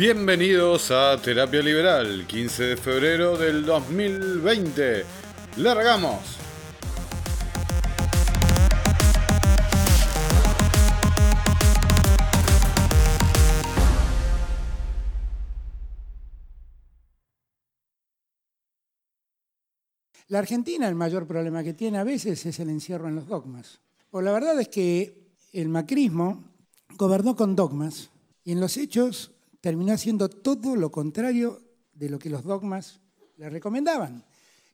Bienvenidos a Terapia Liberal, 15 de febrero del 2020. ¡Largamos! La Argentina el mayor problema que tiene a veces es el encierro en los dogmas. O la verdad es que el macrismo gobernó con dogmas y en los hechos terminó haciendo todo lo contrario de lo que los dogmas le recomendaban.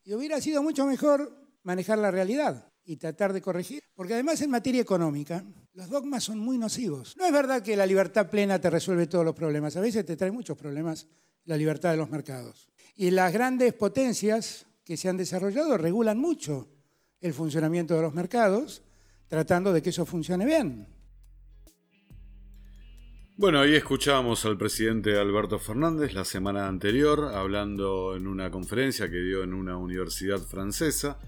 Y hubiera sido mucho mejor manejar la realidad y tratar de corregir, porque además en materia económica los dogmas son muy nocivos. No es verdad que la libertad plena te resuelve todos los problemas, a veces te trae muchos problemas la libertad de los mercados. Y las grandes potencias que se han desarrollado regulan mucho el funcionamiento de los mercados, tratando de que eso funcione bien. Bueno, ahí escuchábamos al presidente Alberto Fernández la semana anterior hablando en una conferencia que dio en una universidad francesa,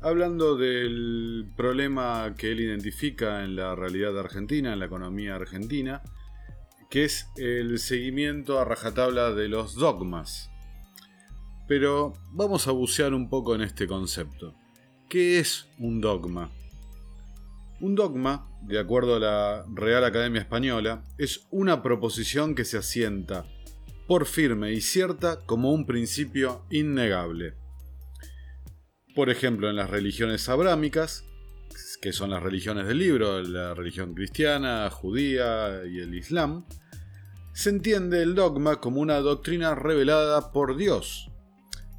hablando del problema que él identifica en la realidad argentina, en la economía argentina, que es el seguimiento a rajatabla de los dogmas. Pero vamos a bucear un poco en este concepto. ¿Qué es un dogma? Un dogma, de acuerdo a la Real Academia Española, es una proposición que se asienta por firme y cierta como un principio innegable. Por ejemplo, en las religiones abrámicas, que son las religiones del libro, la religión cristiana, judía y el islam, se entiende el dogma como una doctrina revelada por Dios,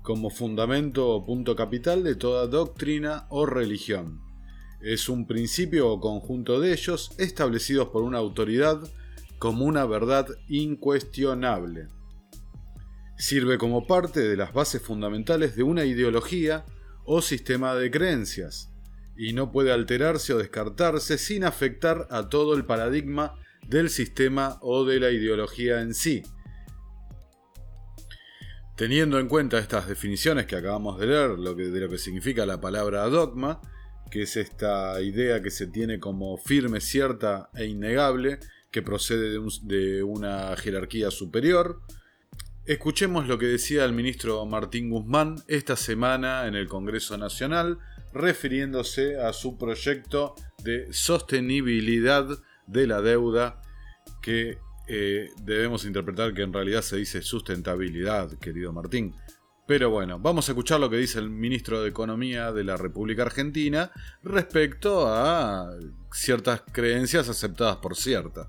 como fundamento o punto capital de toda doctrina o religión es un principio o conjunto de ellos establecidos por una autoridad como una verdad incuestionable. Sirve como parte de las bases fundamentales de una ideología o sistema de creencias, y no puede alterarse o descartarse sin afectar a todo el paradigma del sistema o de la ideología en sí. Teniendo en cuenta estas definiciones que acabamos de leer, lo que, de lo que significa la palabra dogma, que es esta idea que se tiene como firme, cierta e innegable, que procede de, una jerarquía superior. Escuchemos lo que decía el ministro Martín Guzmán esta semana en el Congreso Nacional, refiriéndose a su proyecto de sostenibilidad de la deuda, que eh, debemos interpretar que en realidad se dice sustentabilidad, querido Martín. Pero bueno, vamos a escuchar lo que dice el ministro de Economía de la República Argentina respecto a ciertas creencias aceptadas por ciertas.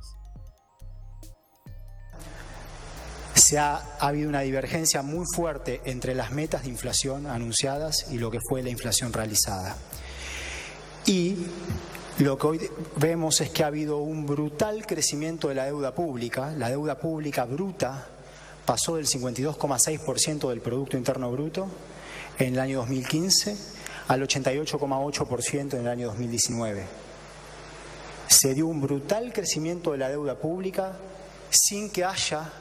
Se ha, habido una divergencia muy fuerte entre las metas de inflación anunciadas y lo que fue la inflación realizada. Y lo que hoy vemos es que ha habido un brutal crecimiento de la deuda pública, la deuda pública bruta pasó del 52,6% del Producto Interno Bruto en el año 2015 al 88,8% en el año 2019. Se dio un brutal crecimiento de la deuda pública sin que haya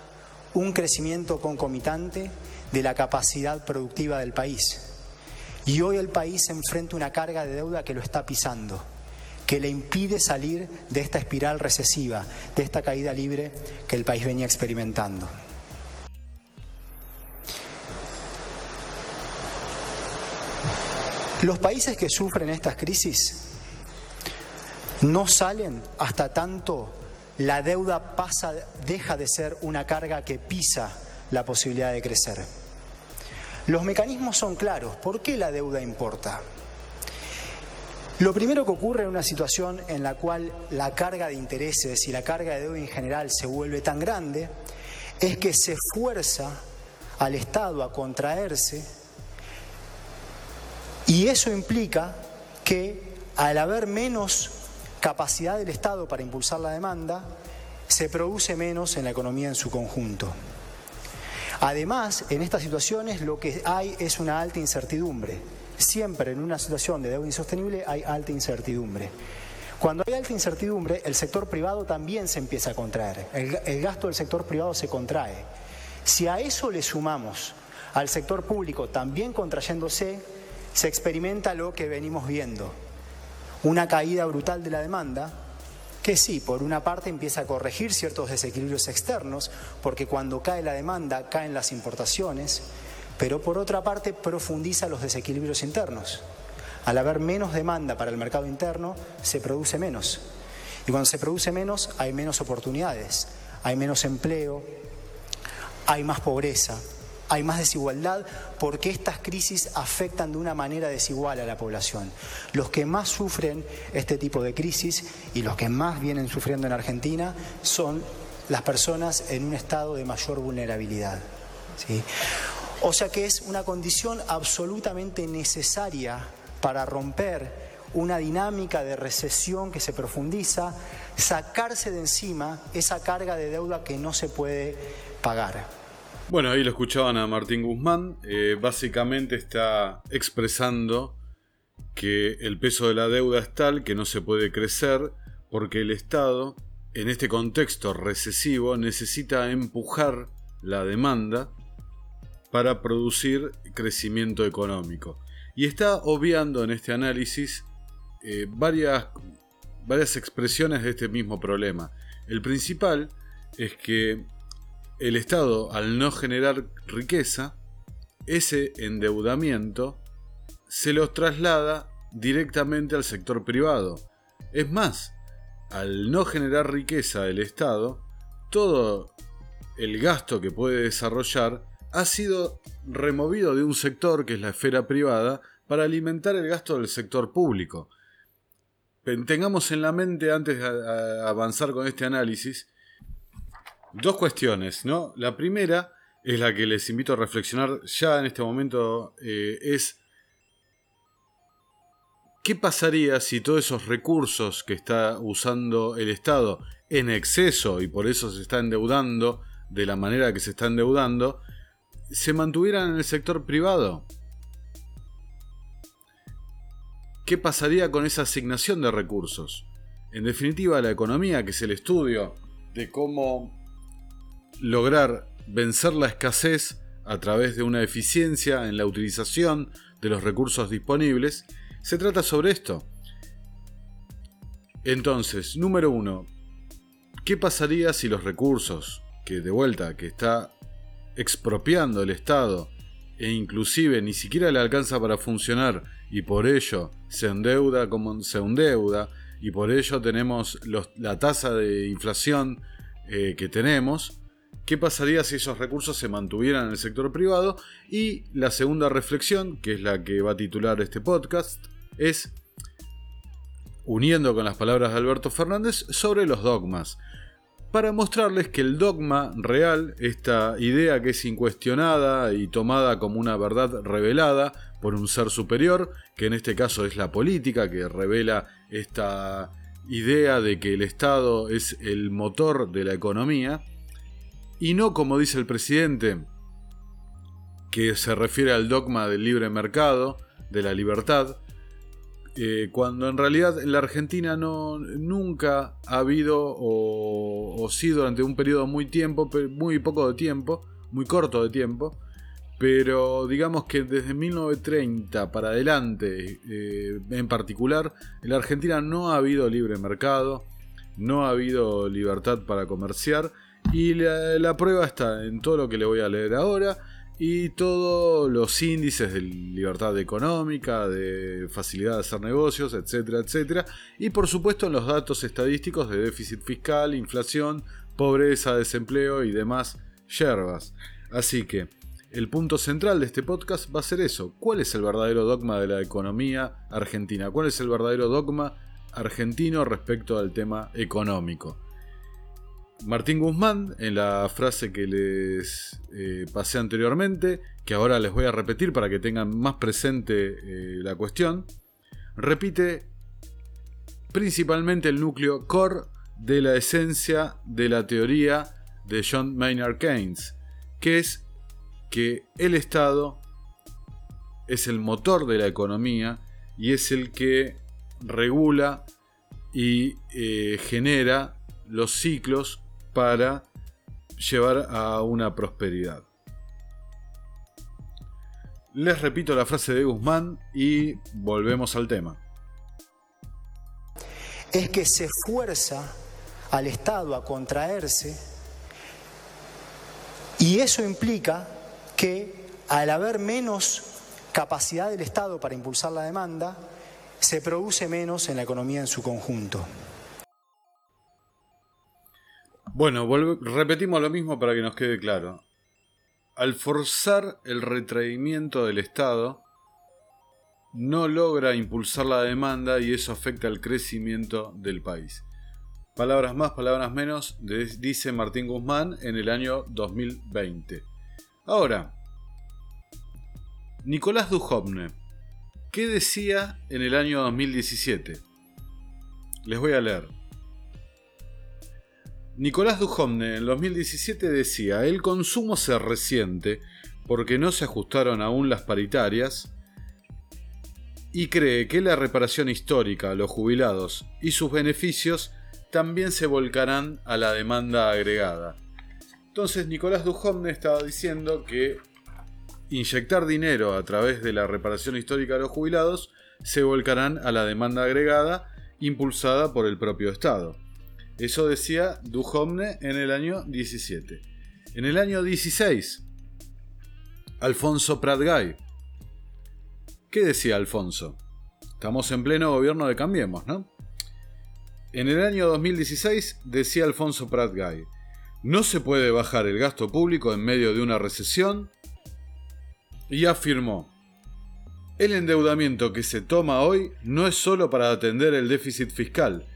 un crecimiento concomitante de la capacidad productiva del país. Y hoy el país enfrenta una carga de deuda que lo está pisando, que le impide salir de esta espiral recesiva, de esta caída libre que el país venía experimentando. Los países que sufren estas crisis no salen hasta tanto la deuda pasa, deja de ser una carga que pisa la posibilidad de crecer. Los mecanismos son claros. ¿Por qué la deuda importa? Lo primero que ocurre en una situación en la cual la carga de intereses y la carga de deuda en general se vuelve tan grande es que se fuerza al Estado a contraerse y eso implica que al haber menos capacidad del Estado para impulsar la demanda, se produce menos en la economía en su conjunto. Además, en estas situaciones lo que hay es una alta incertidumbre. Siempre en una situación de deuda insostenible hay alta incertidumbre. Cuando hay alta incertidumbre, el sector privado también se empieza a contraer. El, gasto del sector privado se contrae. Si a eso le sumamos al sector público también contrayéndose, se experimenta lo que venimos viendo, una caída brutal de la demanda que sí, por una parte empieza a corregir ciertos desequilibrios externos, porque cuando cae la demanda caen las importaciones, pero por otra parte profundiza los desequilibrios internos. Al haber menos demanda para el mercado interno, se produce menos. Y cuando se produce menos, hay menos oportunidades, hay menos empleo, hay más pobreza, hay más desigualdad porque estas crisis afectan de una manera desigual a la población. Los que más sufren este tipo de crisis y los que más vienen sufriendo en Argentina son las personas en un estado de mayor vulnerabilidad. O sea que es una condición absolutamente necesaria para romper una dinámica de recesión que se profundiza, sacarse de encima esa carga de deuda que no se puede pagar. Bueno, ahí lo escuchaban a Martín Guzmán. Eh, básicamente está expresando que el peso de la deuda es tal que no se puede crecer porque el Estado, en este contexto recesivo, necesita empujar la demanda para producir crecimiento económico. Y está obviando en este análisis eh, varias, varias expresiones de este mismo problema. El principal es que el Estado, al no generar riqueza, ese endeudamiento se los traslada directamente al sector privado. Es más, al no generar riqueza el Estado, todo el gasto que puede desarrollar ha sido removido de un sector que es la esfera privada para alimentar el gasto del sector público. Tengamos en la mente, antes de avanzar con este análisis, dos cuestiones, ¿no? La primera es la que les invito a reflexionar ya en este momento, eh, es ¿qué pasaría si todos esos recursos que está usando el Estado en exceso y por eso se está endeudando de la manera que se está endeudando, se mantuvieran en el sector privado? ¿Qué pasaría con esa asignación de recursos? En definitiva, la economía, que es el estudio de cómo lograr vencer la escasez a través de una eficiencia en la utilización de los recursos disponibles, se trata sobre esto. Entonces, número uno, ¿qué pasaría si los recursos que de vuelta que está expropiando el Estado e inclusive ni siquiera le alcanza para funcionar y por ello se endeuda como se endeuda y por ello tenemos la tasa de inflación eh, que tenemos, qué pasaría si esos recursos se mantuvieran en el sector privado. Y la segunda reflexión, que es la que va a titular este podcast, es, uniendo con las palabras de Alberto Fernández, sobre los dogmas. Para mostrarles que el dogma real, esta idea que es incuestionada y tomada como una verdad revelada por un ser superior, que en este caso es la política, que revela esta idea de que el Estado es el motor de la economía, y no como dice el presidente, que se refiere al dogma del libre mercado, de la libertad, eh, cuando en realidad en la Argentina no, nunca ha habido o, o sí durante un periodo muy tiempo, muy poco de tiempo, muy corto de tiempo, pero digamos que desde 1930 para adelante eh, en particular, en la Argentina no ha habido libre mercado, no ha habido libertad para comerciar y la, prueba está en todo lo que le voy a leer ahora y todos los índices de libertad económica, de facilidad de hacer negocios, etcétera, etcétera. Y por supuesto en los datos estadísticos de déficit fiscal, inflación, pobreza, desempleo y demás yerbas. Así que el punto central de este podcast va a ser eso. ¿Cuál es el verdadero dogma de la economía argentina? ¿Cuál es el verdadero dogma argentino respecto al tema económico? Martín Guzmán, en la frase que les eh, pasé anteriormente, que ahora les voy a repetir para que tengan más presente eh, la cuestión, repite principalmente el núcleo core de la esencia de la teoría de John Maynard Keynes, que es que el Estado es el motor de la economía y es el que regula y eh, genera los ciclos para llevar a una prosperidad. Les repito la frase de Guzmán y volvemos al tema. Es que se fuerza al Estado a contraerse y eso implica que al haber menos capacidad del Estado para impulsar la demanda, se produce menos en la economía en su conjunto. Bueno, repetimos lo mismo para que nos quede claro. Al forzar el retraimiento del Estado, no logra impulsar la demanda y eso afecta al crecimiento del país. Palabras más, palabras menos, dice Martín Guzmán en el año 2020. Ahora, Nicolás Duhovne, ¿qué decía en el año 2017? Les voy a leer. Nicolás Duhovne en 2017 decía, el consumo se resiente porque no se ajustaron aún las paritarias y cree que la reparación histórica, los jubilados y sus beneficios también se volcarán a la demanda agregada. Entonces Nicolás Duhovne estaba diciendo que inyectar dinero a través de la reparación histórica de los jubilados se volcarán a la demanda agregada impulsada por el propio Estado. Eso decía Duhovne en el año 17. En el año 16, Alfonso Pratgay. ¿Qué decía Alfonso? Estamos en pleno gobierno de Cambiemos, ¿no? En el año 2016 decía Alfonso Pratgay, no se puede bajar el gasto público en medio de una recesión y afirmó, el endeudamiento que se toma hoy no es solo para atender el déficit fiscal,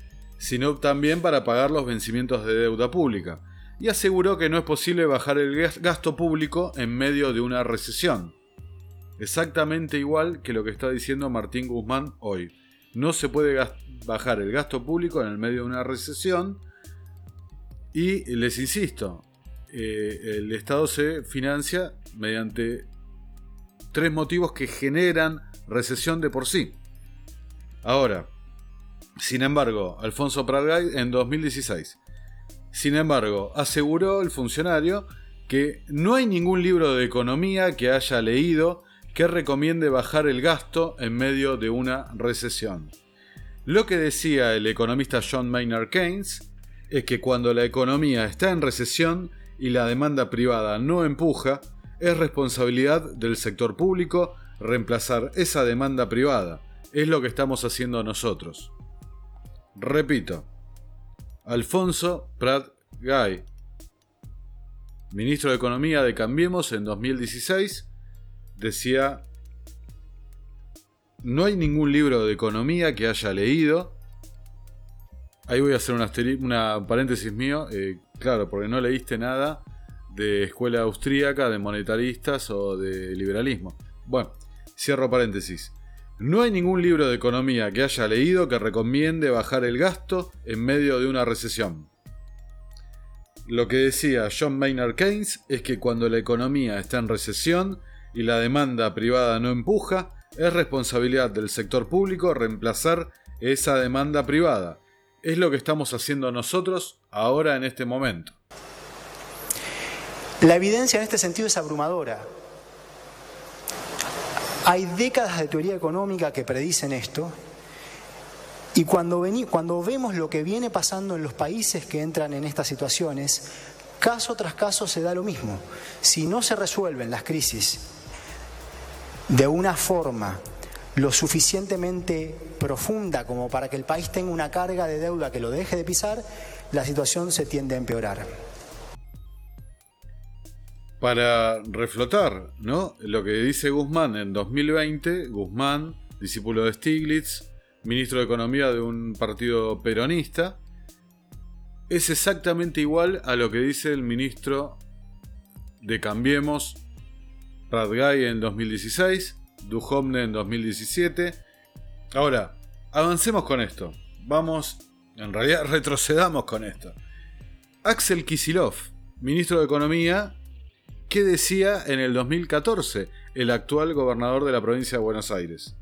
sino también para pagar los vencimientos de deuda pública, y aseguró que no es posible bajar el gasto público en medio de una recesión. Exactamente igual que lo que está diciendo Martín Guzmán hoy. No se puede bajar el gasto público en el medio de una recesión. Y les insisto, eh, el Estado se financia mediante tres motivos que generan recesión de por sí. Ahora, sin embargo, Alfonso Pratgay en 2016, sin embargo, aseguró el funcionario que no hay ningún libro de economía que haya leído que recomiende bajar el gasto en medio de una recesión. Lo que decía el economista John Maynard Keynes es que cuando la economía está en recesión y la demanda privada no empuja, es responsabilidad del sector público reemplazar esa demanda privada. Es lo que estamos haciendo nosotros. Repito, Alfonso Prat Gay, ministro de Economía de Cambiemos en 2016, decía, no hay ningún libro de economía que haya leído. Ahí voy a hacer una, paréntesis mío, eh, claro, porque no leíste nada de escuela austríaca, de monetaristas o de liberalismo. Bueno, cierro paréntesis. No hay ningún libro de economía que haya leído que recomiende bajar el gasto en medio de una recesión. Lo que decía John Maynard Keynes es que cuando la economía está en recesión, y la demanda privada no empuja, es responsabilidad del sector público reemplazar esa demanda privada. Es lo que estamos haciendo nosotros ahora en este momento. La evidencia en este sentido es abrumadora. Hay décadas de teoría económica que predicen esto y cuando, cuando vemos lo que viene pasando en los países que entran en estas situaciones, caso tras caso se da lo mismo. Si no se resuelven las crisis de una forma lo suficientemente profunda como para que el país tenga una carga de deuda que lo deje de pisar, la situación se tiende a empeorar. Para reflotar, ¿no? Lo que dice Guzmán en 2020, Guzmán, discípulo de Stiglitz, ministro de Economía de un partido peronista, es exactamente igual a lo que dice el ministro de Cambiemos Pratgay en 2016, Duhovne en 2017. Ahora, avancemos con esto. Vamos, en realidad retrocedamos con esto. Axel Kisilov, ministro de Economía, ¿qué decía en el 2014 el actual gobernador de la provincia de Buenos Aires?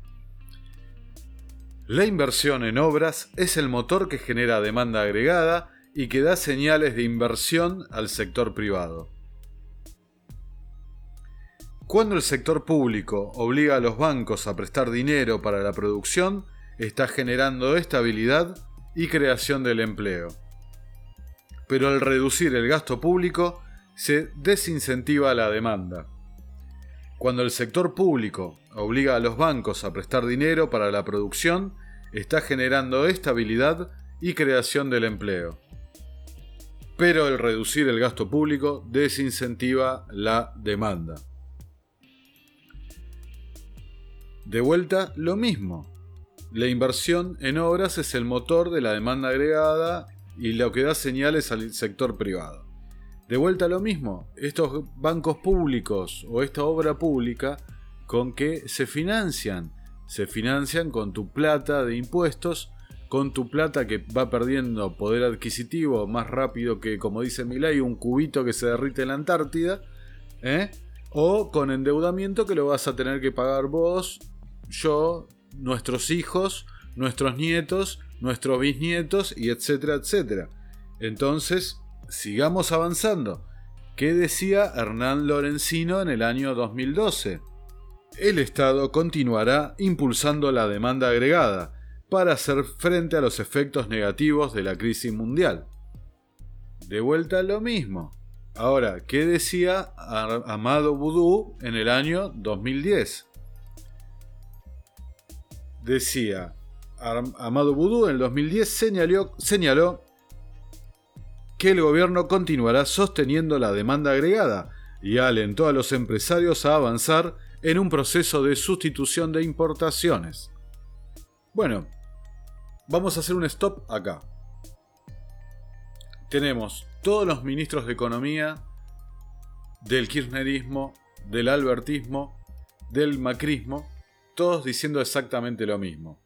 La inversión en obras es el motor que genera demanda agregada y que da señales de inversión al sector privado. Cuando el sector público obliga a los bancos a prestar dinero para la producción, está generando estabilidad y creación del empleo. pero al reducir el gasto público se desincentiva la demanda. Cuando el sector público obliga a los bancos a prestar dinero para la producción, está generando estabilidad y creación del empleo. Pero el reducir el gasto público desincentiva la demanda. De vuelta, lo mismo. La inversión en obras es el motor de la demanda agregada y lo que da señales al sector privado. De vuelta lo mismo, estos bancos públicos o esta obra pública con que se financian. Se financian con tu plata de impuestos, con tu plata que va perdiendo poder adquisitivo más rápido que, como dice Milay, un cubito que se derrite en la Antártida, ¿eh? o con endeudamiento que lo vas a tener que pagar vos, yo, nuestros hijos, nuestros nietos, nuestros bisnietos y etcétera, etcétera. Entonces, sigamos avanzando. ¿Qué decía Hernán Lorenzino en el año 2012? El Estado continuará impulsando la demanda agregada para hacer frente a los efectos negativos de la crisis mundial. De vuelta lo mismo. Ahora, ¿qué decía Amado Boudou en el año 2010? Decía, Amado Boudou en el 2010 señaló, señaló que el gobierno continuará sosteniendo la demanda agregada y alentó a los empresarios a avanzar en un proceso de sustitución de importaciones. Bueno, vamos a hacer un stop acá. Tenemos todos los ministros de Economía del kirchnerismo, del albertismo, del macrismo, todos diciendo exactamente lo mismo.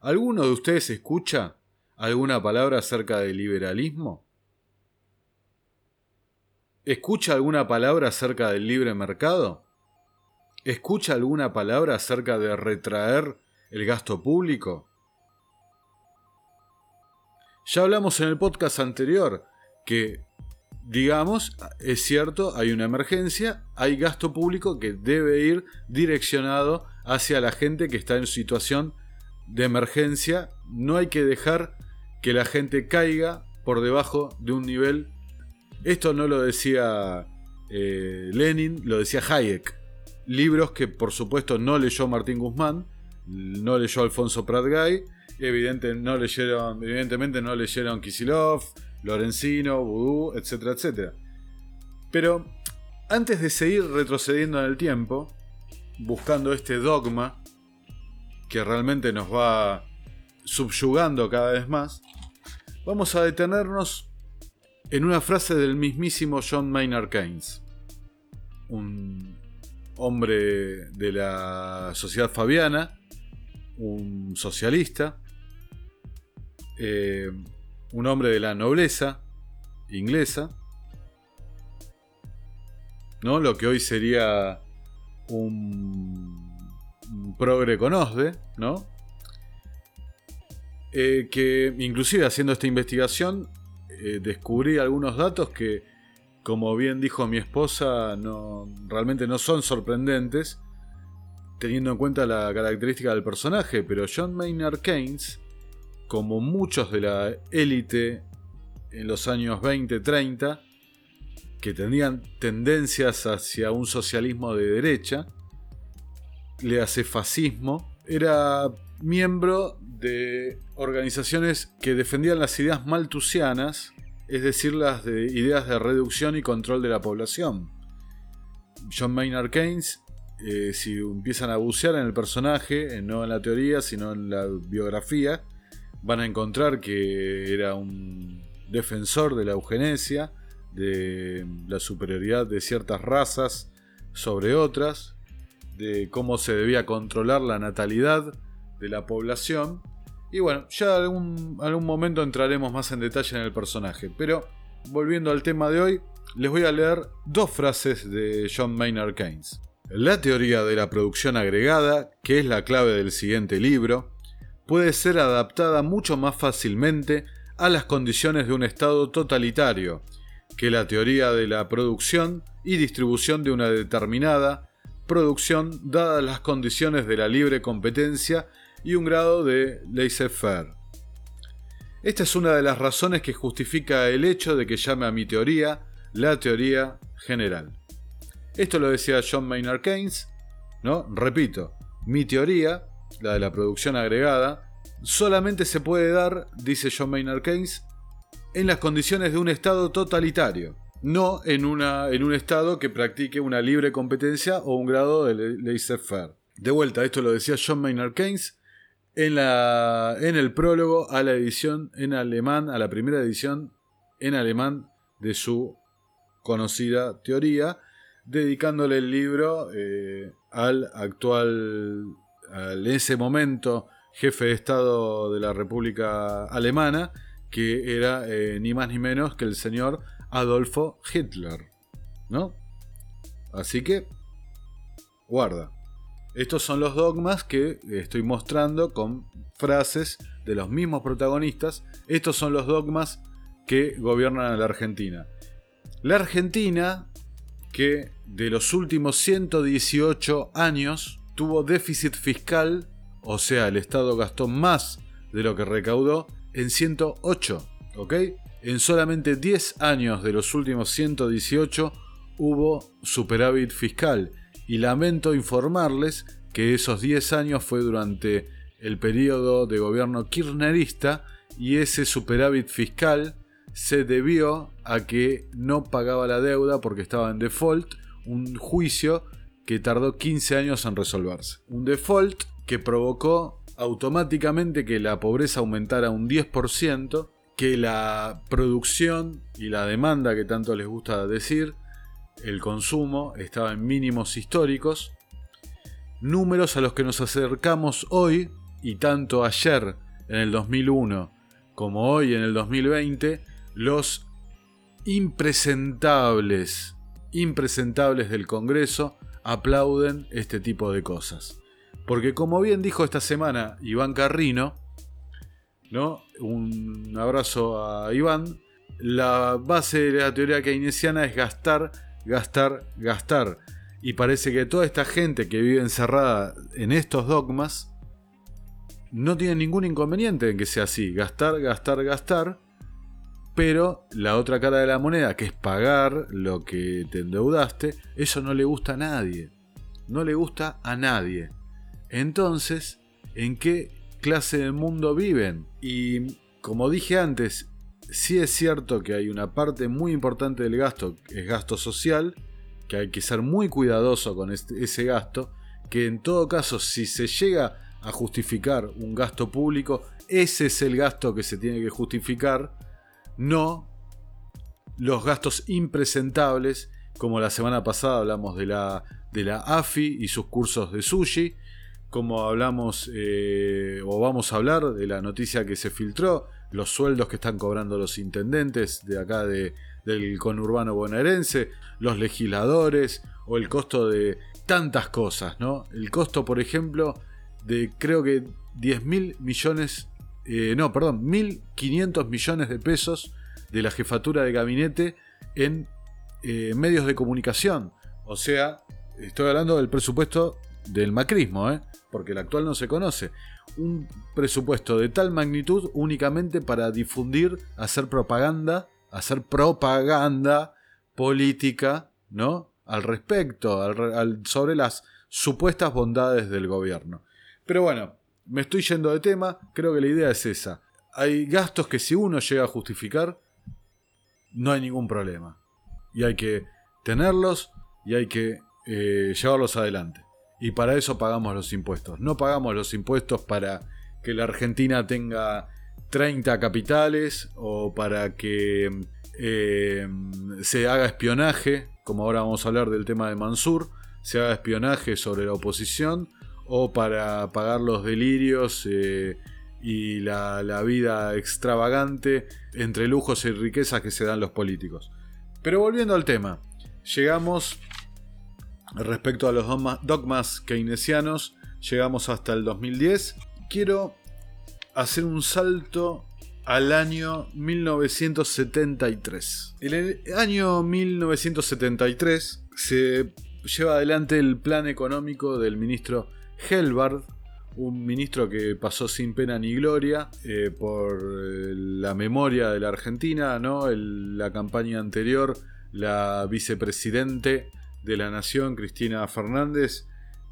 ¿Alguno de ustedes escucha alguna palabra acerca del liberalismo? ¿Escucha alguna palabra acerca del libre mercado? ¿Escucha alguna palabra acerca de retraer el gasto público? Ya hablamos en el podcast anterior que, digamos, es cierto, hay una emergencia, hay gasto público que debe ir direccionado hacia la gente que está en situación de emergencia. No hay que dejar que la gente caiga por debajo de un nivel esto no lo decía eh, Lenin, lo decía Hayek. Libros que por supuesto no leyó Martín Guzmán, no leyó Alfonso Pratgay, no leyeron, evidentemente no leyeron Kisilov, Lorenzino, Vudú, etcétera, etcétera. Pero antes de seguir retrocediendo en el tiempo, buscando este dogma que realmente nos va subyugando cada vez más, vamos a detenernos en una frase del mismísimo John Maynard Keynes, un hombre de la sociedad fabiana, un socialista, eh, un hombre de la nobleza inglesa, ¿no? lo que hoy sería un, progre con OSDE, ¿no? Eh, que inclusive haciendo esta investigación eh, descubrí algunos datos que, como bien dijo mi esposa, no, realmente no son sorprendentes, teniendo en cuenta la característica del personaje, pero John Maynard Keynes, como muchos de la élite en los años 20-30, que tenían tendencias hacia un socialismo de derecha, le hace fascismo, era miembro de organizaciones que defendían las ideas maltusianas, es decir, las de ideas de reducción y control de la población. John Maynard Keynes, eh, si empiezan a bucear en el personaje, eh, no en la teoría, sino en la biografía, van a encontrar que era un defensor de la eugenesia, de la superioridad de ciertas razas sobre otras, de cómo se debía controlar la natalidad de la población y bueno, ya algún, algún momento entraremos más en detalle en el personaje. Pero volviendo al tema de hoy, les voy a leer dos frases de John Maynard Keynes. La teoría de la producción agregada, que es la clave del siguiente libro, puede ser adaptada mucho más fácilmente a las condiciones de un Estado totalitario que la teoría de la producción y distribución de una determinada producción dadas las condiciones de la libre competencia y un grado de laissez-faire. Esta es una de las razones que justifica el hecho de que llame a mi teoría la teoría general. Esto lo decía John Maynard Keynes, ¿no? Repito, mi teoría, la de la producción agregada, solamente se puede dar, dice John Maynard Keynes, en las condiciones de un Estado totalitario, no en, una, en un Estado que practique una libre competencia o un grado de laissez-faire. De vuelta, esto lo decía John Maynard Keynes en, la, en el prólogo a la edición en alemán, a la primera edición en alemán de su conocida teoría, dedicándole el libro eh, al actual, en ese momento, jefe de Estado de la República Alemana, que era eh, ni más ni menos que el señor Adolfo Hitler. ¿No? Así que, guarda. Estos son los dogmas que estoy mostrando con frases de los mismos protagonistas. Estos son los dogmas que gobiernan a la Argentina. La Argentina, que de los últimos 118 años tuvo déficit fiscal, o sea, el Estado gastó más de lo que recaudó, en 108, ¿ok? En solamente 10 años de los últimos 118 hubo superávit fiscal y lamento informarles que esos 10 años fue durante el periodo de gobierno kirchnerista y ese superávit fiscal se debió a que no pagaba la deuda porque estaba en default, un juicio que tardó 15 años en resolverse. Un default que provocó automáticamente que la pobreza aumentara un 10%, que la producción y la demanda que tanto les gusta decir el consumo estaba en mínimos históricos, números a los que nos acercamos hoy y tanto ayer en el 2001 como hoy en el 2020, los impresentables, impresentables del Congreso aplauden este tipo de cosas. Porque como bien dijo esta semana Iván Carrino, ¿no? Un abrazo a Iván. La base de la teoría keynesiana es gastar gastar, gastar. Y parece que toda esta gente que vive encerrada en estos dogmas no tiene ningún inconveniente en que sea así, gastar, gastar, gastar. Pero la otra cara de la moneda, que es pagar lo que te endeudaste, eso no le gusta a nadie. No le gusta a nadie. Entonces, ¿en qué clase de mundo viven? Y como dije antes, sí es cierto que hay una parte muy importante del gasto, es gasto social, que hay que ser muy cuidadoso con ese gasto, que en todo caso si se llega a justificar un gasto público, ese es el gasto que se tiene que justificar, no los gastos impresentables, como la semana pasada hablamos de la, de la AFI y sus cursos de sushi, como hablamos eh, o vamos a hablar de la noticia que se filtró los sueldos que están cobrando los intendentes de acá de, del conurbano bonaerense, los legisladores o el costo de tantas cosas, ¿no? El costo, por ejemplo, de creo que 10 mil millones, eh, no, perdón, 1.500 millones de pesos de la jefatura de gabinete en eh, medios de comunicación. O sea, estoy hablando del presupuesto del macrismo, ¿eh? porque el actual no se conoce un presupuesto de tal magnitud únicamente para difundir, hacer propaganda, hacer propaganda política, ¿no? Al respecto, sobre las supuestas bondades del gobierno. Pero bueno, me estoy yendo de tema, creo que la idea es esa. Hay gastos que si uno llega a justificar, no hay ningún problema. Y hay que tenerlos y hay que eh, llevarlos adelante y para eso pagamos los impuestos. No pagamos los impuestos para que la Argentina tenga 30 capitales o para que eh, se haga espionaje, como ahora vamos a hablar del tema de Mansur, se haga espionaje sobre la oposición o para pagar los delirios eh, y la vida extravagante entre lujos y riquezas que se dan los políticos. Pero volviendo al tema, llegamos Respecto a los dogmas keynesianos, llegamos hasta el 2010. Quiero hacer un salto al año 1973. En el año 1973 se lleva adelante el plan económico del ministro Helbard, un ministro que pasó sin pena ni gloria eh, por eh, la memoria de la Argentina, ¿no? la campaña anterior, la vicepresidente de la Nación, Cristina Fernández,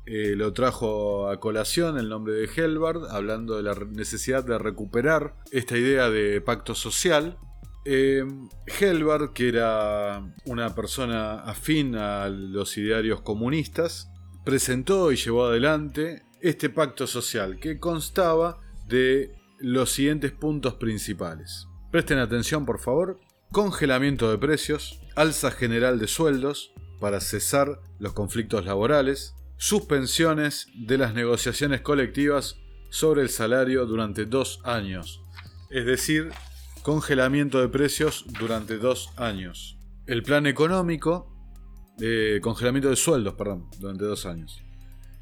eh, lo trajo a colación el nombre de Helbard, hablando de la necesidad de recuperar esta idea de pacto social. Eh, Helbard, que era una persona afín a los idearios comunistas, presentó y llevó adelante este pacto social que constaba de los siguientes puntos principales. Presten atención, por favor. Congelamiento de precios, alza general de sueldos para cesar los conflictos laborales, suspensiones de las negociaciones colectivas sobre el salario durante dos años, es decir, congelamiento de precios durante dos años. El plan económico, eh, congelamiento de sueldos, perdón, durante dos años.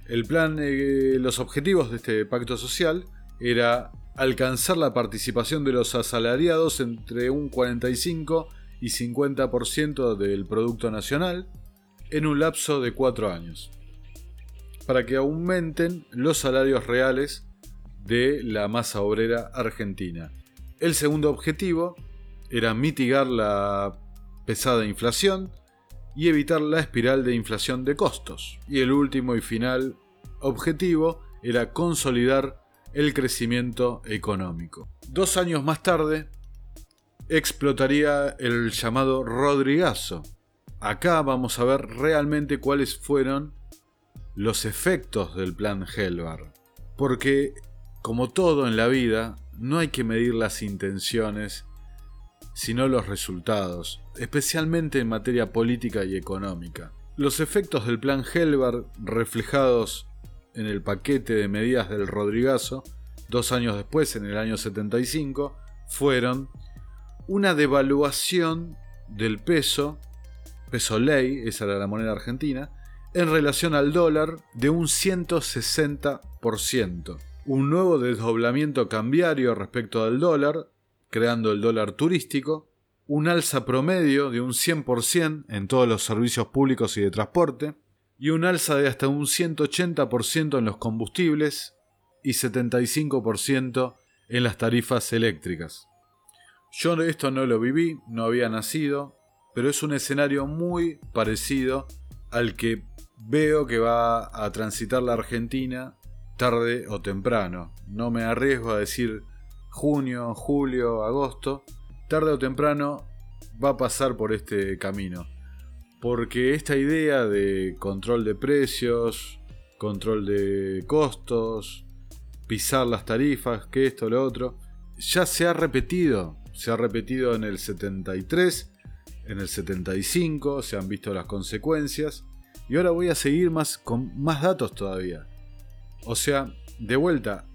El plan, eh, los objetivos de este pacto social era alcanzar la participación de los asalariados entre un 45 y 50% del Producto Nacional en un lapso de cuatro años para que aumenten los salarios reales de la masa obrera argentina. El segundo objetivo era mitigar la pesada inflación y evitar la espiral de inflación de costos. Y el último y final objetivo era consolidar el crecimiento económico. Dos años más tarde, explotaría el llamado Rodrigazo. Acá vamos a ver realmente cuáles fueron los efectos del plan Helvar. Porque, como todo en la vida, no hay que medir las intenciones, sino los resultados, especialmente en materia política y económica. Los efectos del plan Helvar, reflejados en el paquete de medidas del Rodrigazo, dos años después, en el año 75, fueron una devaluación del peso, peso ley, esa era la moneda argentina, en relación al dólar de un 160%. Un nuevo desdoblamiento cambiario respecto al dólar, creando el dólar turístico, un alza promedio de un 100% en todos los servicios públicos y de transporte, y un alza de hasta un 180% en los combustibles y 75% en las tarifas eléctricas. Yo esto no lo viví, no había nacido, pero es un escenario muy parecido al que veo que va a transitar la Argentina tarde o temprano. No me arriesgo a decir junio, julio, agosto. Tarde o temprano va a pasar por este camino. Porque esta idea de control de precios, control de costos, pisar las tarifas, que esto, lo otro, ya se ha repetido. Se ha repetido en el 73, en el 75, se han visto las consecuencias. Y ahora voy a seguir más con más datos todavía. O sea, de vuelta,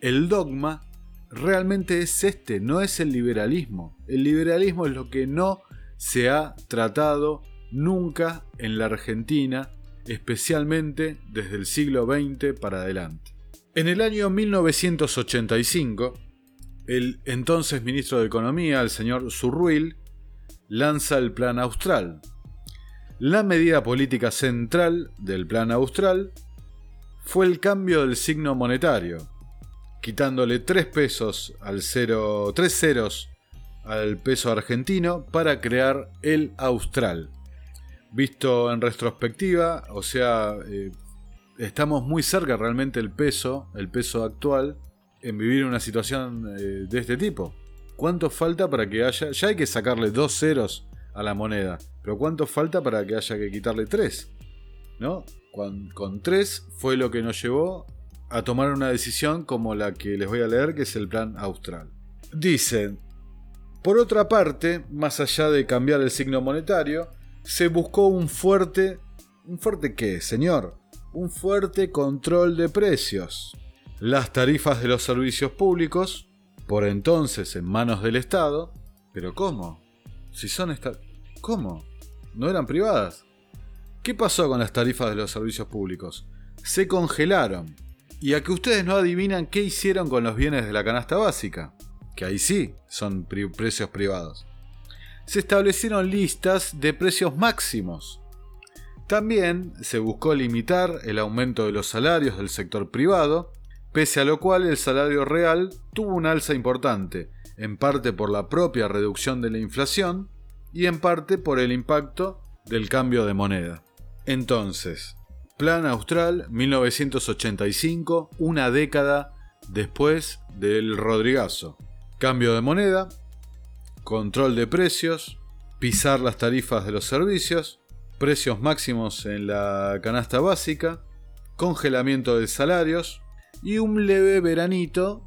el dogma realmente es este, no es el liberalismo. El liberalismo es lo que no se ha tratado nunca en la Argentina, especialmente desde el siglo XX para adelante. En el año 1985, el entonces ministro de Economía, el señor Zurruil, lanza el Plan Austral, la medida política central del Plan Austral fue el cambio del signo monetario, quitándole 3 pesos al cero, 3 ceros al peso argentino para crear el Austral. Visto en retrospectiva, o sea, eh, estamos muy cerca realmente el peso, el peso actual, en vivir una situación eh, de este tipo. ¿Cuánto falta para que haya? Ya hay que sacarle dos ceros a la moneda. Pero ¿cuánto falta para que haya que quitarle 3? ¿No? Con, 3 fue lo que nos llevó a tomar una decisión como la que les voy a leer, que es el plan austral. Dicen, por otra parte, más allá de cambiar el signo monetario, se buscó un fuerte... ¿Un fuerte qué, señor? Un fuerte control de precios. Las tarifas de los servicios públicos, por entonces en manos del Estado, pero ¿cómo? Si son estas... ¿Cómo? ¿No eran privadas? ¿Qué pasó con las tarifas de los servicios públicos? Se congelaron. Y a que ustedes no adivinan qué hicieron con los bienes de la canasta básica, que ahí sí son precios privados. Se establecieron listas de precios máximos. También se buscó limitar el aumento de los salarios del sector privado, pese a lo cual el salario real tuvo un alza importante, en parte por la propia reducción de la inflación y en parte por el impacto del cambio de moneda. Entonces, Plan Austral 1985, una década después del Rodrigazo. Cambio de moneda, control de precios, pisar las tarifas de los servicios, precios máximos en la canasta básica, congelamiento de salarios y un leve veranito,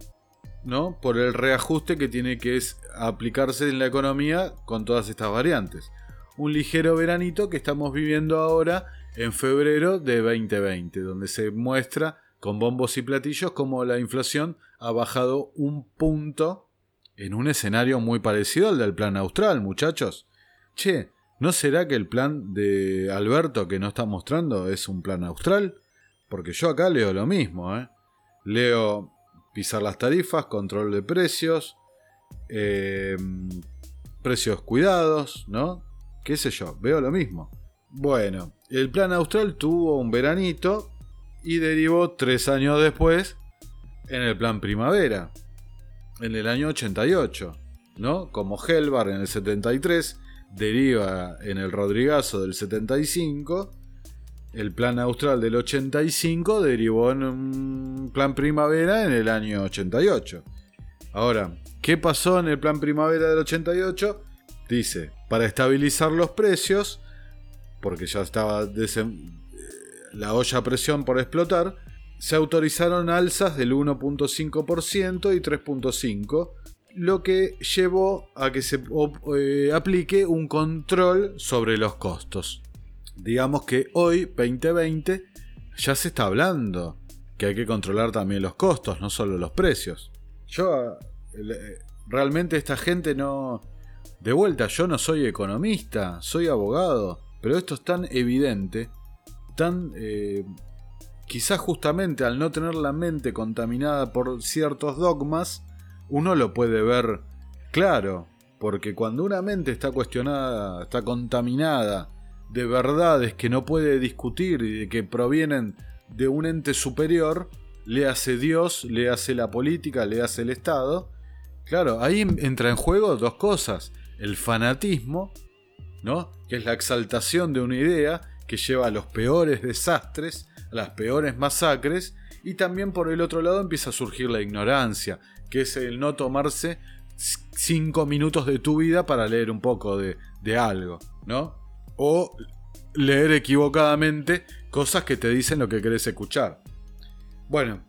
¿no? Por el reajuste que tiene que aplicarse en la economía con todas estas variantes. Un ligero veranito que estamos viviendo ahora en febrero de 2020, donde se muestra con bombos y platillos cómo la inflación ha bajado un punto en un escenario muy parecido al del plan austral, muchachos. Che, ¿no será que el plan de Alberto que no está mostrando es un plan austral? Porque yo acá leo lo mismo, ¿eh? Leo pisar las tarifas, control de precios, eh, precios cuidados, ¿no? ¿Qué sé yo? Veo lo mismo. Bueno, el plan austral tuvo un veranito y derivó tres años después en el plan primavera, en el año 88, ¿no? Como Helvar en el 73, deriva en el Rodrigazo del 75, el plan austral del 85 derivó en un plan primavera en el año 88. Ahora, ¿qué pasó en el plan primavera del 88? Dice, para estabilizar los precios, porque ya estaba la olla a presión por explotar, se autorizaron alzas del 1.5% y 3.5%, lo que llevó a que se eh, aplique un control sobre los costos. Digamos que hoy, 2020, ya se está hablando que hay que controlar también los costos, no solo los precios. Yo, realmente esta gente no... De vuelta, yo no soy economista, soy abogado, pero esto es tan evidente tan... Eh, quizás justamente al no tener la mente contaminada por ciertos dogmas, uno lo puede ver claro, porque cuando una mente está cuestionada, está contaminada de verdades que no puede discutir y de que provienen de un ente superior, le hace Dios, le hace la política, le hace el Estado. Claro, ahí entra en juego dos cosas. El fanatismo, ¿no? Que es la exaltación de una idea que lleva a los peores desastres, a las peores masacres, y también por el otro lado empieza a surgir la ignorancia, que es el no tomarse cinco minutos de tu vida para leer un poco de, de algo, ¿no? O leer equivocadamente cosas que te dicen lo que querés escuchar. Bueno,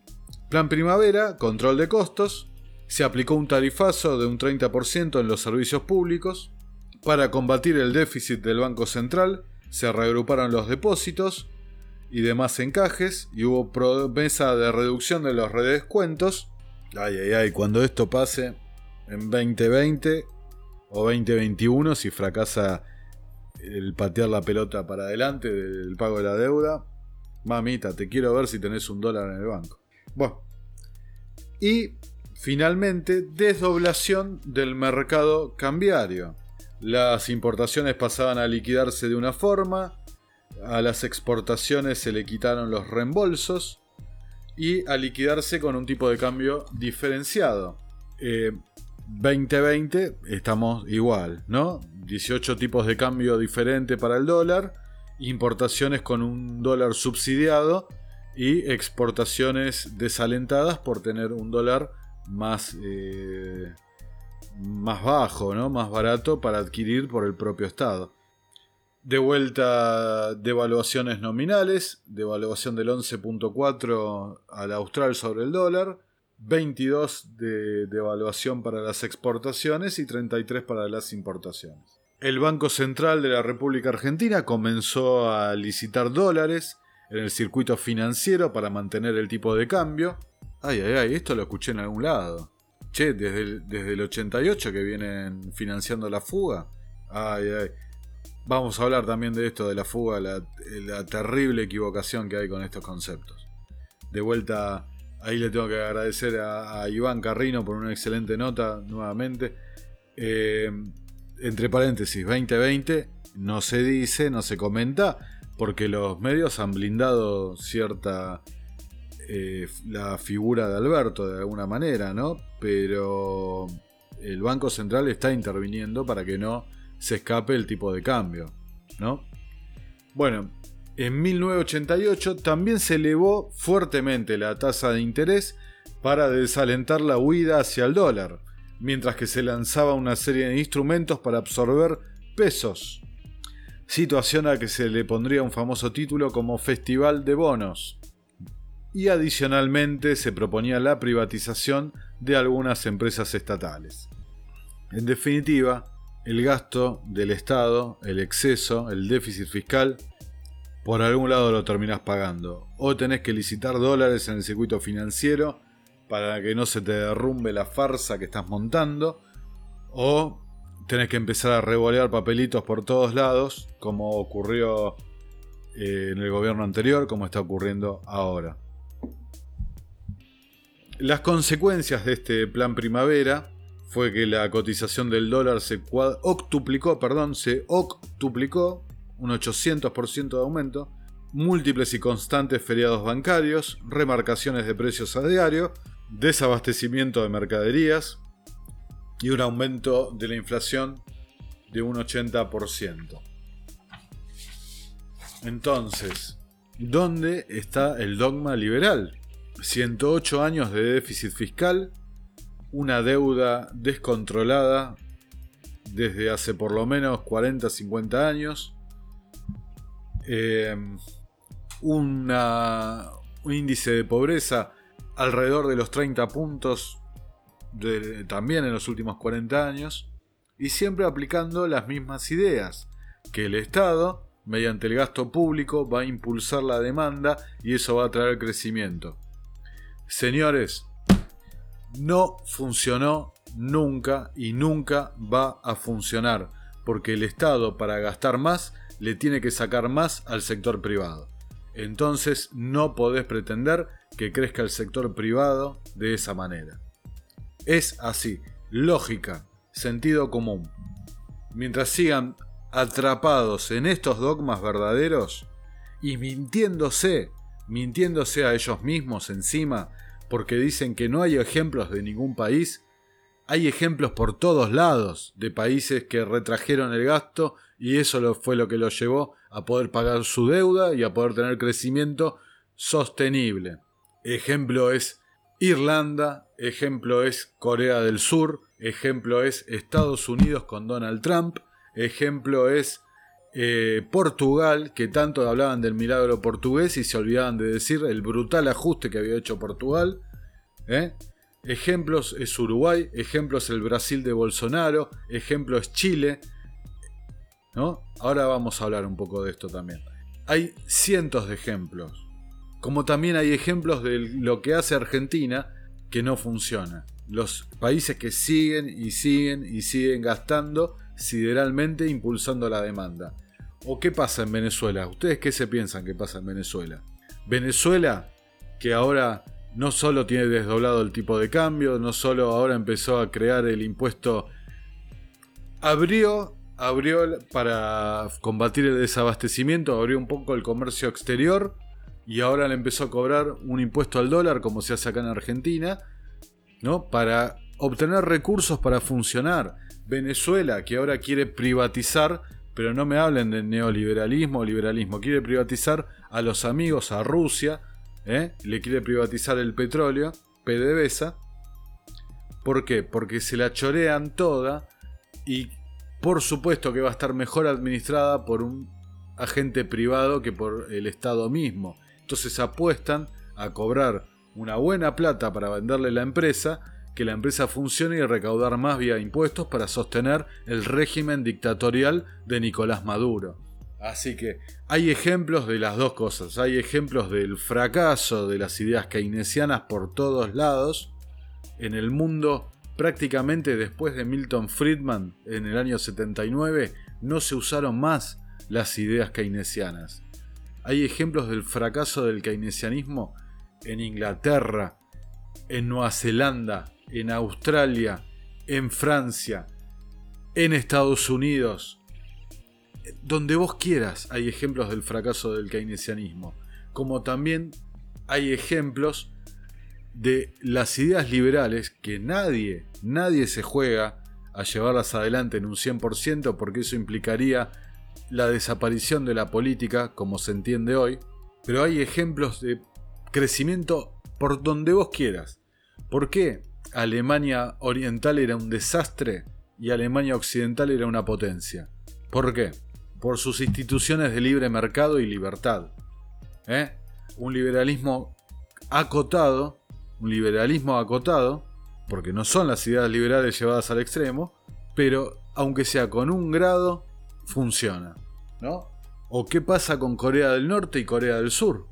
plan primavera, control de costos, se aplicó un tarifazo de un 30% en los servicios públicos para combatir el déficit del Banco Central se reagruparon los depósitos y demás encajes y hubo promesa de reducción de los redescuentos. Ay, ay, ay, cuando esto pase en 2020 o 2021, si fracasa el patear la pelota para adelante del pago de la deuda, mamita, te quiero ver si tenés un dólar en el banco. Bueno, y finalmente, desdoblación del mercado cambiario. Las importaciones pasaban a liquidarse de una forma, a las exportaciones se le quitaron los reembolsos y a liquidarse con un tipo de cambio diferenciado. 2020 eh, estamos igual, ¿no? 18 tipos de cambio diferente para el dólar, importaciones con un dólar subsidiado y exportaciones desalentadas por tener un dólar más... Eh, más bajo, ¿no? más barato para adquirir por el propio Estado. De vuelta, devaluaciones nominales, devaluación del 11.4 al austral sobre el dólar, 22 de devaluación para las exportaciones y 33 para las importaciones. El Banco Central de la República Argentina comenzó a licitar dólares en el circuito financiero para mantener el tipo de cambio. Ay, ay, ay, esto lo escuché en algún lado. Che, desde el, desde el 88 que vienen financiando la fuga. Ay, ay. Vamos a hablar también de esto, de la fuga, la, terrible equivocación que hay con estos conceptos. De vuelta, ahí le tengo que agradecer a, Iván Carrino por una excelente nota nuevamente. Eh, entre paréntesis, 2020 no se dice, no se comenta, porque los medios han blindado cierta eh, la figura de Alberto de alguna manera, ¿no? Pero el Banco Central está interviniendo para que no se escape el tipo de cambio, ¿no? Bueno, en 1988 también se elevó fuertemente la tasa de interés para desalentar la huida hacia el dólar, mientras que se lanzaba una serie de instrumentos para absorber pesos. Situación a que se le pondría un famoso título como Festival de Bonos. Y adicionalmente se proponía la privatización de algunas empresas estatales. En definitiva, el gasto del Estado, el exceso, el déficit fiscal, por algún lado lo terminás pagando. O tenés que licitar dólares en el circuito financiero para que no se te derrumbe la farsa que estás montando. O tenés que empezar a revolear papelitos por todos lados, como ocurrió eh, en el gobierno anterior, como está ocurriendo ahora. Las consecuencias de este plan primavera fue que la cotización del dólar se octuplicó, perdón, se octuplicó, un 800% de aumento, múltiples y constantes feriados bancarios, remarcaciones de precios a diario, desabastecimiento de mercaderías y un aumento de la inflación de un 80%. Entonces, ¿dónde está el dogma liberal? 108 años de déficit fiscal, una deuda descontrolada desde hace por lo menos 40-50 años, eh, un índice de pobreza alrededor de los 30 puntos también en los últimos 40 años, y siempre aplicando las mismas ideas, que el Estado, mediante el gasto público, va a impulsar la demanda y eso va a traer crecimiento. Señores, no funcionó nunca y nunca va a funcionar, porque el Estado para gastar más le tiene que sacar más al sector privado. Entonces no podés pretender que crezca el sector privado de esa manera. Es así, lógica, sentido común. Mientras sigan atrapados en estos dogmas verdaderos y mintiéndose, mintiéndose a ellos mismos encima, porque dicen que no hay ejemplos de ningún país, hay ejemplos por todos lados de países que retrajeron el gasto y eso fue lo que los llevó a poder pagar su deuda y a poder tener crecimiento sostenible. Ejemplo es Irlanda, ejemplo es Corea del Sur, ejemplo es Estados Unidos con Donald Trump, ejemplo es eh, Portugal, que tanto hablaban del milagro portugués y se olvidaban de decir el brutal ajuste que había hecho Portugal. ¿eh? Ejemplos es Uruguay, ejemplos el Brasil de Bolsonaro, ejemplo es Chile. ¿no? Ahora vamos a hablar un poco de esto también. Hay cientos de ejemplos. Como también hay ejemplos de lo que hace Argentina que no funciona. Los países que siguen y siguen y siguen gastando sideralmente impulsando la demanda. ¿O qué pasa en Venezuela? ¿Ustedes qué se piensan que pasa en Venezuela? Venezuela, que ahora no solo tiene desdoblado el tipo de cambio, no solo ahora empezó a crear el impuesto, abrió, abrió para combatir el desabastecimiento, abrió un poco el comercio exterior y ahora le empezó a cobrar un impuesto al dólar como se hace acá en Argentina, ¿no? Para obtener recursos para funcionar. Venezuela, que ahora quiere privatizar, pero no me hablen de neoliberalismo o liberalismo, quiere privatizar a los amigos, a Rusia, ¿eh? le quiere privatizar el petróleo, PDVSA. ¿Por qué? Porque se la chorean toda y por supuesto que va a estar mejor administrada por un agente privado que por el Estado mismo. Entonces apuestan a cobrar una buena plata para venderle la empresa, que la empresa funcione y recaudar más vía impuestos para sostener el régimen dictatorial de Nicolás Maduro. Así que hay ejemplos de las dos cosas. Hay ejemplos del fracaso de las ideas keynesianas por todos lados. En el mundo, prácticamente después de Milton Friedman en el año 79, no se usaron más las ideas keynesianas. Hay ejemplos del fracaso del keynesianismo en Inglaterra, en Nueva Zelanda, en Australia, en Francia, en Estados Unidos. Donde vos quieras hay ejemplos del fracaso del keynesianismo, como también hay ejemplos de las ideas liberales que nadie, nadie se juega a llevarlas adelante en un 100% porque eso implicaría la desaparición de la política como se entiende hoy, pero hay ejemplos de crecimiento por donde vos quieras. ¿Por qué Alemania Oriental era un desastre y Alemania Occidental era una potencia? ¿Por qué? Por sus instituciones de libre mercado y libertad. ¿Eh? Un liberalismo acotado, un liberalismo acotado, porque no son las ideas liberales llevadas al extremo, pero aunque sea con un grado, funciona. ¿No? ¿O qué pasa con Corea del Norte y Corea del Sur?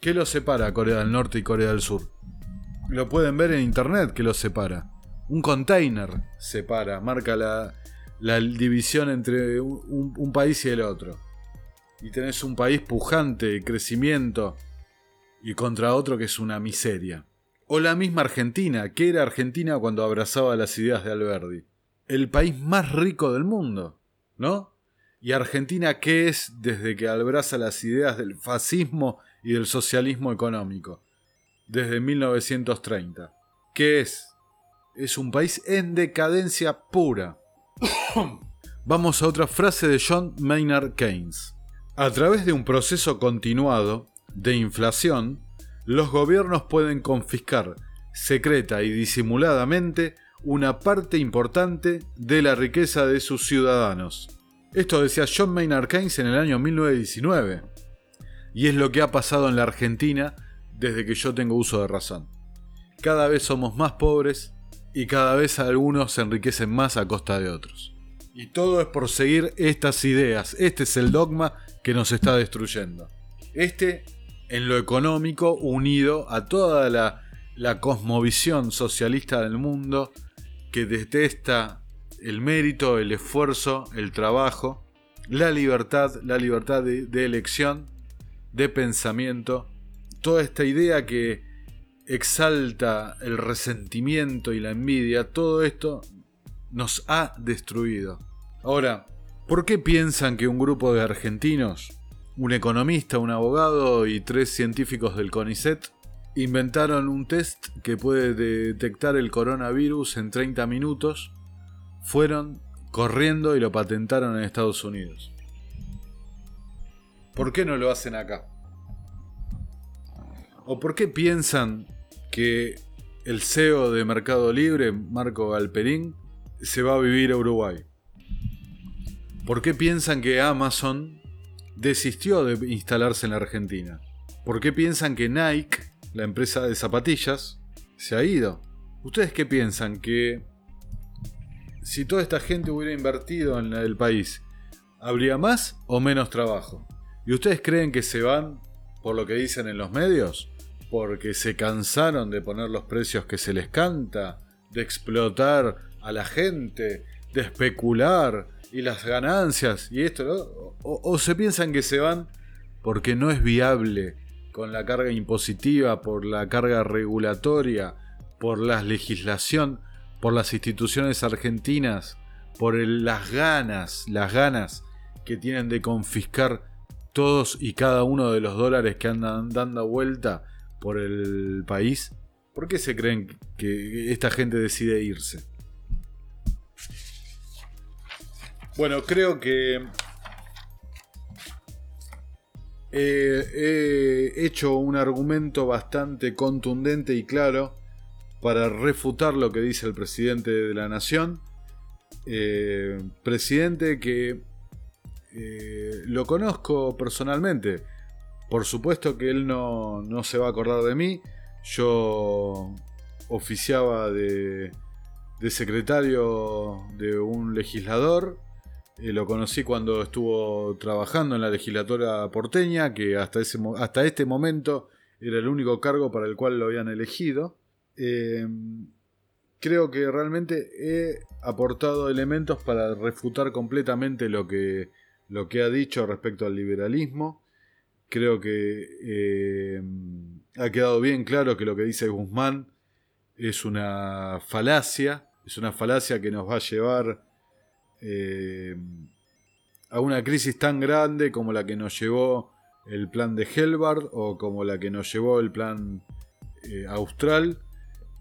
¿Qué los separa Corea del Norte y Corea del Sur? Lo pueden ver en internet que los separa. Un container separa, marca la, división entre un, país y el otro. Y tenés un país pujante, crecimiento, y contra otro que es una miseria. O la misma Argentina, que era Argentina cuando abrazaba las ideas de Alberdi. El país más rico del mundo, ¿no? Y Argentina, ¿qué es desde que abraza las ideas del fascismo y del socialismo económico, desde 1930. ¿Qué es? Es un país en decadencia pura. Vamos a otra frase de John Maynard Keynes. A través de un proceso continuado de inflación, los gobiernos pueden confiscar secreta y disimuladamente una parte importante de la riqueza de sus ciudadanos. Esto decía John Maynard Keynes en el año 1919. Y es lo que ha pasado en la Argentina desde que yo tengo uso de razón. Cada vez somos más pobres y cada vez algunos se enriquecen más a costa de otros. Y todo es por seguir estas ideas. Este es el dogma que nos está destruyendo. Este en lo económico unido a toda la, cosmovisión socialista del mundo que detesta el mérito, el esfuerzo, el trabajo, la libertad, la libertad de elección de pensamiento, toda esta idea que exalta el resentimiento y la envidia, todo esto nos ha destruido. Ahora, ¿por qué piensan que un grupo de argentinos, un economista, un abogado y tres científicos del CONICET, inventaron un test que puede detectar el coronavirus en 30 minutos, fueron corriendo y lo patentaron en Estados Unidos? ¿Por qué no lo hacen acá? ¿O por qué piensan que el CEO de Mercado Libre, Marco Galperín, se va a vivir a Uruguay? ¿Por qué piensan que Amazon desistió de instalarse en la Argentina? ¿Por qué piensan que Nike, la empresa de zapatillas, se ha ido? ¿Ustedes qué piensan? Que si toda esta gente hubiera invertido en el país, ¿habría más o menos trabajo? ¿Y ustedes creen que se van por lo que dicen en los medios? ¿Porque se cansaron de poner los precios que se les canta? ¿De explotar a la gente? ¿De especular? ¿Y las ganancias? ¿Y esto? O, se piensan que se van porque no es viable con la carga impositiva, por la carga regulatoria, por la legislación, por las instituciones argentinas, por las ganas, las ganas que tienen de confiscar todos y cada uno de los dólares que andan dando vuelta por el país, ¿por qué se creen que esta gente decide irse? Bueno, creo que he hecho un argumento bastante contundente y claro para refutar lo que dice el presidente de la nación. Eh, presidente que eh, lo conozco personalmente. Por supuesto que él no, se va a acordar de mí. Yo oficiaba de, secretario de un legislador. Eh, lo conocí cuando estuvo trabajando en la legislatura porteña, que hasta, ese, hasta este momento era el único cargo para el cual lo habían elegido. Eh, creo que realmente he aportado elementos para refutar completamente lo que lo que ha dicho respecto al liberalismo. Creo que eh, ha quedado bien claro que lo que dice Guzmán es una falacia, es una falacia que nos va a llevar eh, a una crisis tan grande como la que nos llevó el plan de Helbard o como la que nos llevó el plan eh, Austral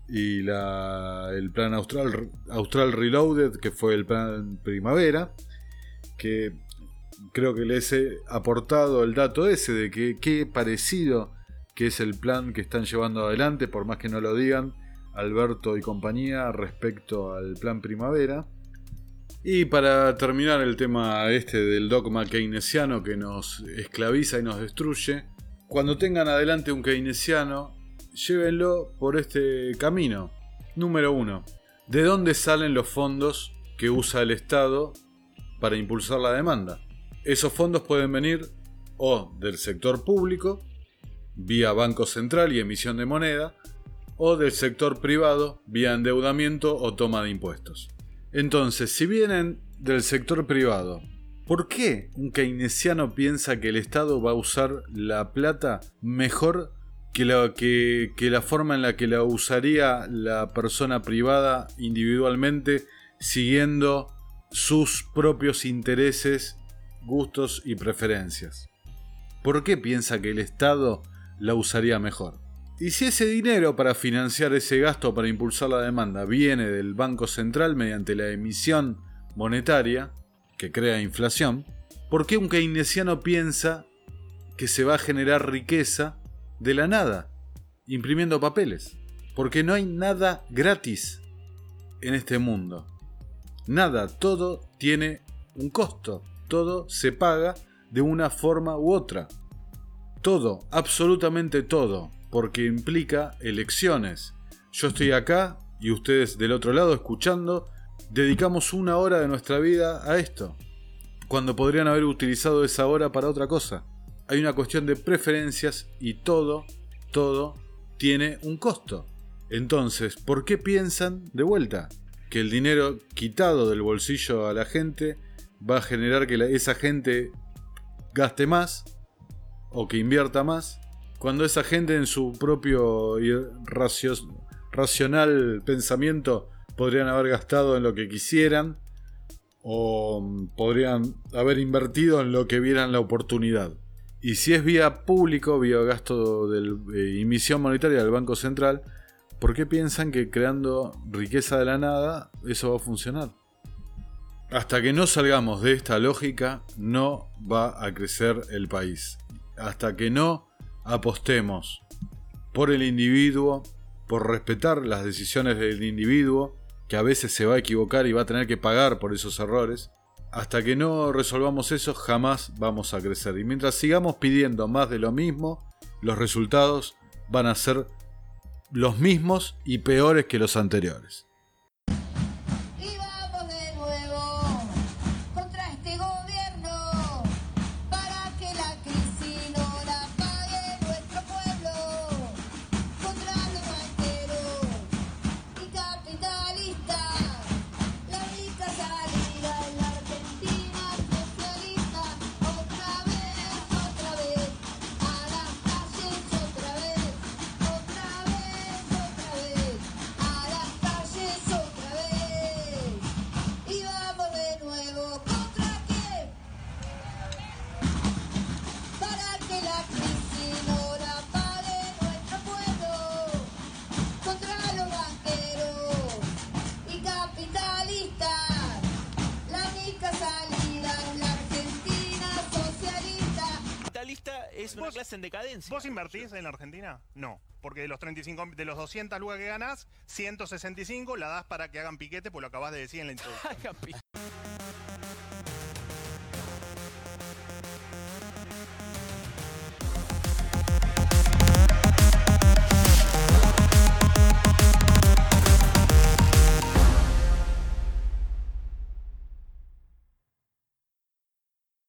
y la, el plan Austral, Austral Reloaded, que fue el plan Primavera, que creo que les he aportado el dato ese de que qué parecido que es el plan que están llevando adelante, por más que no lo digan, Alberto y compañía respecto al plan Primavera. Y para terminar el tema este del dogma keynesiano que nos esclaviza y nos destruye, cuando tengan adelante un keynesiano, llévenlo por este camino. Número uno, ¿de dónde salen los fondos que usa el Estado para impulsar la demanda? Esos fondos pueden venir o del sector público, vía Banco Central y emisión de moneda, o del sector privado, vía endeudamiento o toma de impuestos. Entonces, si vienen del sector privado, ¿por qué un keynesiano piensa que el Estado va a usar la plata mejor que la, que, la forma en la que la usaría la persona privada individualmente siguiendo sus propios intereses, gustos y preferencias? ¿Por qué piensa que el Estado la usaría mejor? Y si ese dinero para financiar ese gasto para impulsar la demanda viene del Banco Central mediante la emisión monetaria, que crea inflación, ¿por qué un keynesiano piensa que se va a generar riqueza de la nada, imprimiendo papeles? Porque no hay nada gratis en este mundo. Nada, todo tiene un costo, todo se paga de una forma u otra. Todo, absolutamente todo porque implica elecciones. Yo estoy acá y ustedes del otro lado escuchando, dedicamos una hora de nuestra vida a esto, cuando podrían haber utilizado esa hora para otra cosa. Hay una cuestión de preferencias y todo, todo tiene un costo. Entonces, ¿por qué piensan de vuelta que el dinero quitado del bolsillo a la gente va a generar que esa gente gaste más o que invierta más cuando esa gente en su propio racional pensamiento podrían haber gastado en lo que quisieran o podrían haber invertido en lo que vieran la oportunidad. Y si es vía público, vía gasto de emisión monetaria del Banco Central, ¿por qué piensan que creando riqueza de la nada eso va a funcionar? Hasta que no salgamos de esta lógica, no va a crecer el país. Hasta que no apostemos por el individuo, por respetar las decisiones del individuo, que a veces se va a equivocar y va a tener que pagar por esos errores. Hasta que no resolvamos eso, jamás vamos a crecer. Y mientras sigamos pidiendo más de lo mismo, los resultados van a ser los mismos y peores que los anteriores. Invertís en Argentina? No, porque de los 35 de los 200 lugas que ganás, 165 la das para que hagan piquete, por lo acabas de decir en la introducción.